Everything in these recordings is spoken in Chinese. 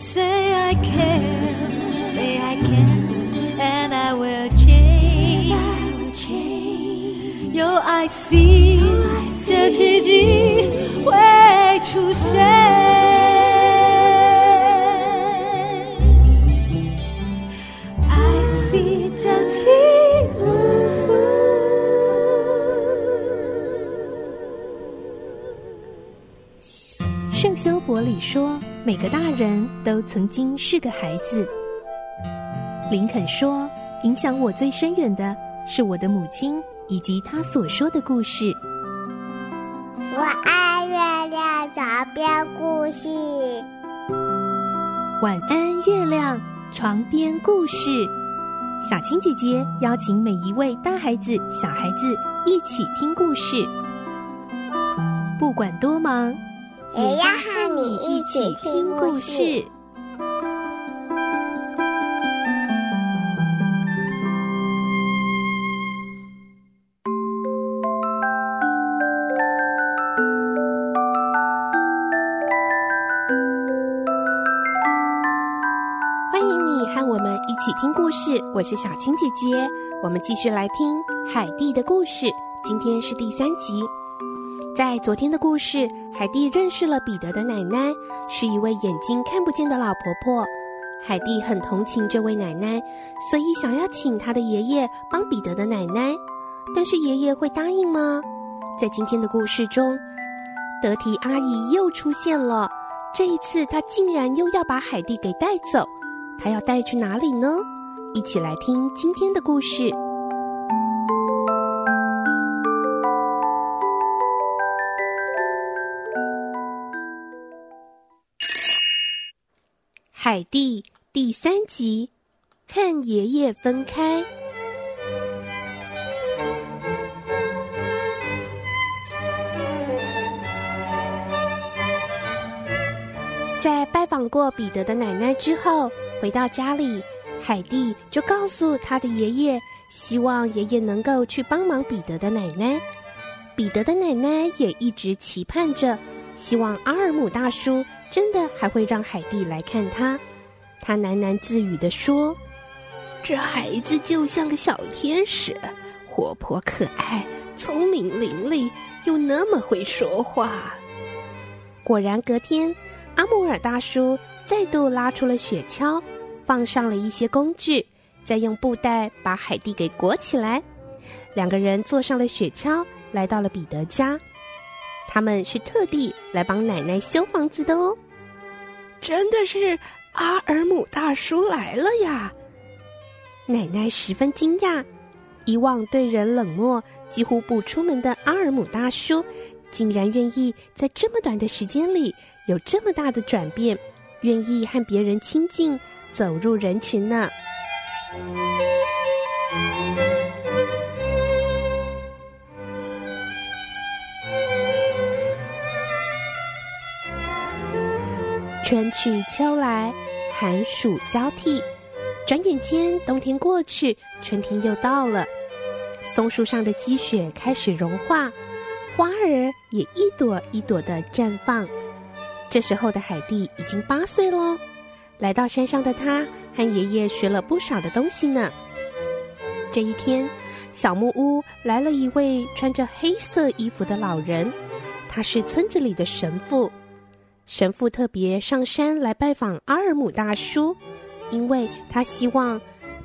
Say I can, say I can, and I will change. I will change. 有 I feel，这奇迹会出现。圣修伯里说：“每个大人都曾经是个孩子。”林肯说：“影响我最深远的是我的母亲以及她所说的故事。”我爱月亮床边故事。晚安，月亮床边故事。小青姐姐邀请每一位大孩子、小孩子一起听故事，不管多忙。也要和你一起听故事。欢迎你和我们一起听故事，我是小青姐姐。我们继续来听海蒂的故事，今天是第三集。在昨天的故事，海蒂认识了彼得的奶奶，是一位眼睛看不见的老婆婆。海蒂很同情这位奶奶，所以想要请她的爷爷帮彼得的奶奶。但是爷爷会答应吗？在今天的故事中，德提阿姨又出现了。这一次，她竟然又要把海蒂给带走。她要带去哪里呢？一起来听今天的故事。海蒂第三集，和爷爷分开。在拜访过彼得的奶奶之后，回到家里，海蒂就告诉他的爷爷，希望爷爷能够去帮忙彼得的奶奶。彼得的奶奶也一直期盼着，希望阿尔姆大叔。真的还会让海蒂来看他，他喃喃自语地说：“这孩子就像个小天使，活泼可爱，聪明伶俐，又那么会说话。”果然，隔天阿姆尔大叔再度拉出了雪橇，放上了一些工具，再用布袋把海蒂给裹起来。两个人坐上了雪橇，来到了彼得家。他们是特地来帮奶奶修房子的哦。真的是阿尔姆大叔来了呀！奶奶十分惊讶，以往对人冷漠、几乎不出门的阿尔姆大叔，竟然愿意在这么短的时间里有这么大的转变，愿意和别人亲近，走入人群呢。春去秋来，寒暑交替，转眼间冬天过去，春天又到了。松树上的积雪开始融化，花儿也一朵一朵的绽放。这时候的海蒂已经八岁喽，来到山上的她和爷爷学了不少的东西呢。这一天，小木屋来了一位穿着黑色衣服的老人，他是村子里的神父。神父特别上山来拜访阿尔姆大叔，因为他希望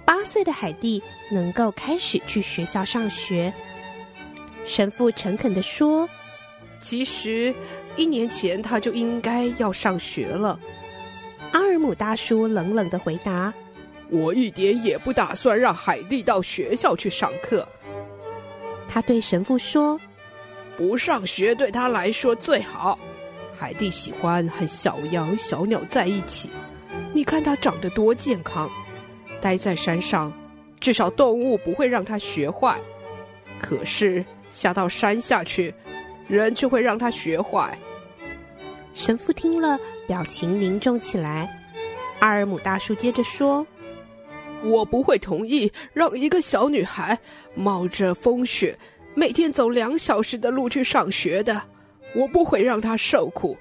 八岁的海蒂能够开始去学校上学。神父诚恳地说：“其实一年前他就应该要上学了。”阿尔姆大叔冷冷的回答：“我一点也不打算让海蒂到学校去上课。”他对神父说：“不上学对他来说最好。”海蒂喜欢和小羊、小鸟在一起，你看它长得多健康。待在山上，至少动物不会让它学坏。可是下到山下去，人却会让它学坏。神父听了，表情凝重起来。阿尔姆大叔接着说：“我不会同意让一个小女孩冒着风雪，每天走两小时的路去上学的。”我不会让他受苦，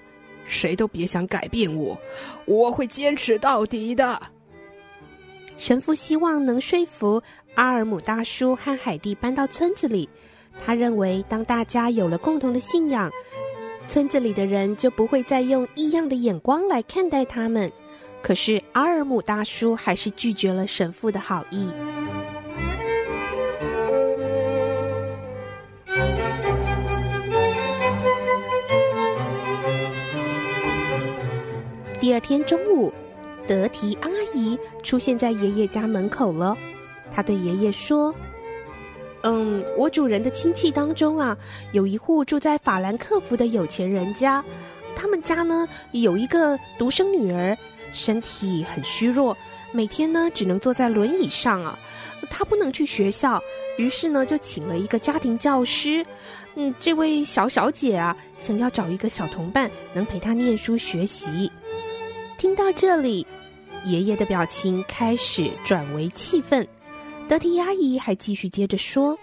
谁都别想改变我，我会坚持到底的。神父希望能说服阿尔姆大叔和海蒂搬到村子里。他认为，当大家有了共同的信仰，村子里的人就不会再用异样的眼光来看待他们。可是，阿尔姆大叔还是拒绝了神父的好意。第二天中午，德提阿姨出现在爷爷家门口了。她对爷爷说：“嗯，我主人的亲戚当中啊，有一户住在法兰克福的有钱人家。他们家呢，有一个独生女儿，身体很虚弱，每天呢只能坐在轮椅上啊。她不能去学校，于是呢就请了一个家庭教师。嗯，这位小小姐啊，想要找一个小同伴，能陪她念书学习。”听到这里，爷爷的表情开始转为气愤。德提阿姨还继续接着说：“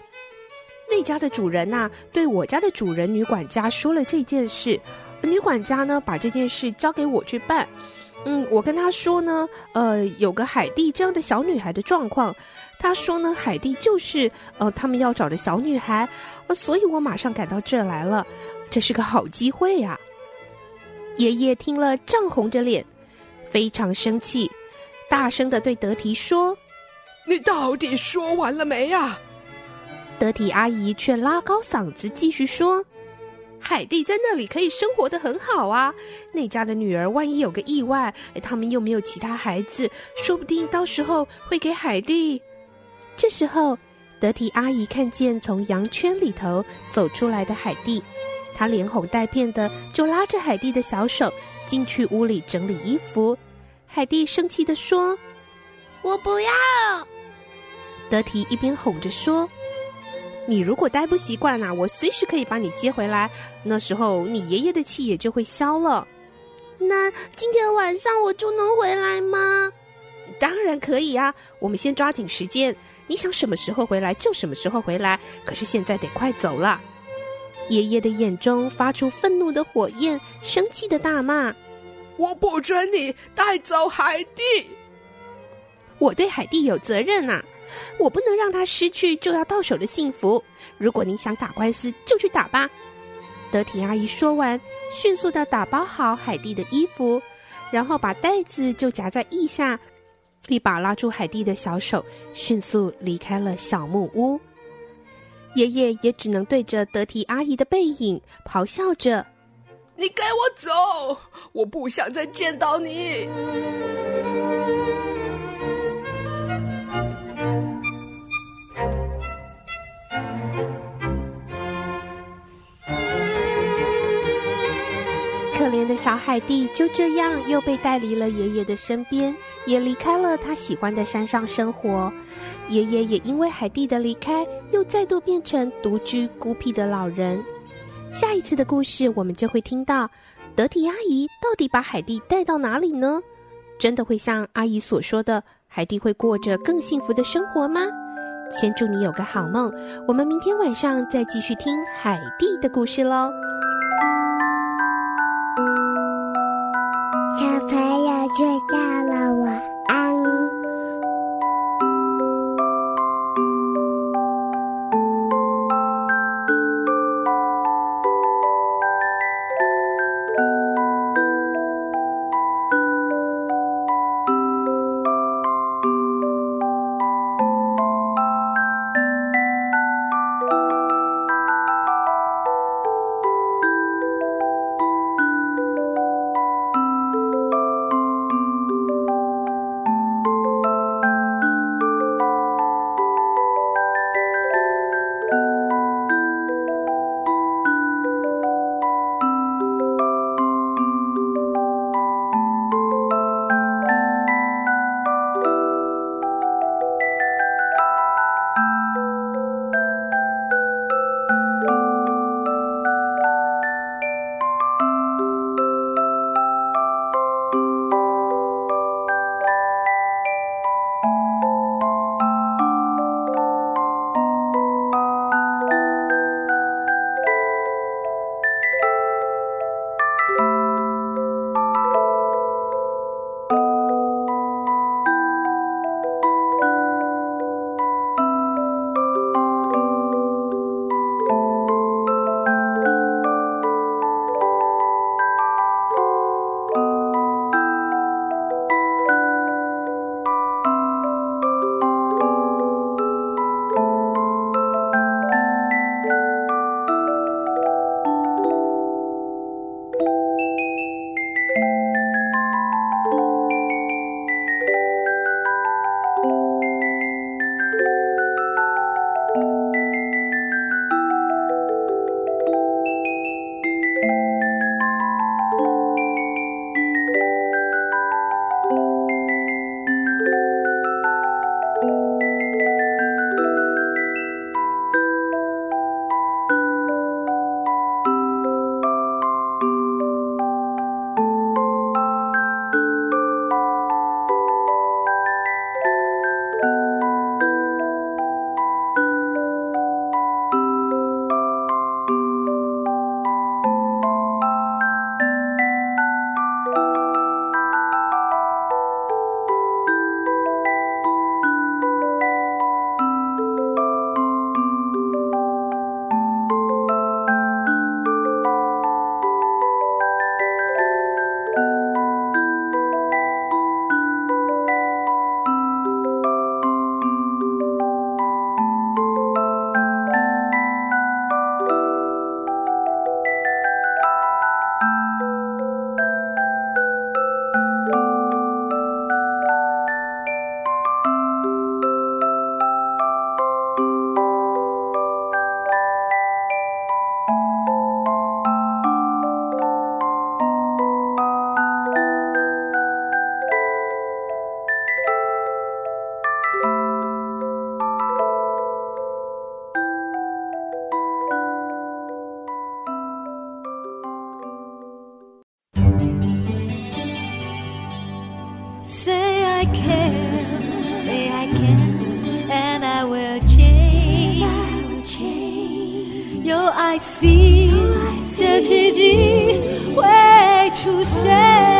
那家的主人呐、对我家的主人女管家说了这件事，女管家呢把这件事交给我去办。嗯，我跟她说呢，呃，有个海蒂这样的小女孩的状况。她说呢，海蒂就是呃他们要找的小女孩，呃，所以我马上赶到这来了。这是个好机会呀、！”爷爷听了，涨红着脸。非常生气，大声的对德提说：“你到底说完了没呀？”德提阿姨却拉高嗓子继续说：“海蒂在那里可以生活的很好啊，那家的女儿万一有个意外，他们又没有其他孩子，说不定到时候会给海蒂。”这时候，德提阿姨看见从羊圈里头走出来的海蒂，她连哄带骗的就拉着海蒂的小手。进去屋里整理衣服，海蒂生气地说：“我不要。”德提一边哄着说：“你如果待不习惯啊，我随时可以把你接回来。那时候你爷爷的气也就会消了。”那今天晚上我就能回来吗？当然可以啊！我们先抓紧时间，你想什么时候回来就什么时候回来。可是现在得快走了。爷爷的眼中发出愤怒的火焰，生气的大骂：“我不准你带走海蒂！我对海蒂有责任呐，我不能让他失去就要到手的幸福。如果你想打官司，就去打吧。”德提阿姨说完，迅速的打包好海蒂的衣服，然后把袋子就夹在腋下，一把拉住海蒂的小手，迅速离开了小木屋。爷爷也只能对着德提阿姨的背影咆哮着：“你给我走！我不想再见到你。”可怜的小海蒂就这样又被带离了爷爷的身边，也离开了他喜欢的山上生活。爷爷也因为海蒂的离开，又再度变成独居孤僻的老人。下一次的故事，我们就会听到德提阿姨到底把海蒂带到哪里呢？真的会像阿姨所说的，海蒂会过着更幸福的生活吗？先祝你有个好梦，我们明天晚上再继续听海蒂的故事喽。睡觉了，晚 I see，这奇迹会出现。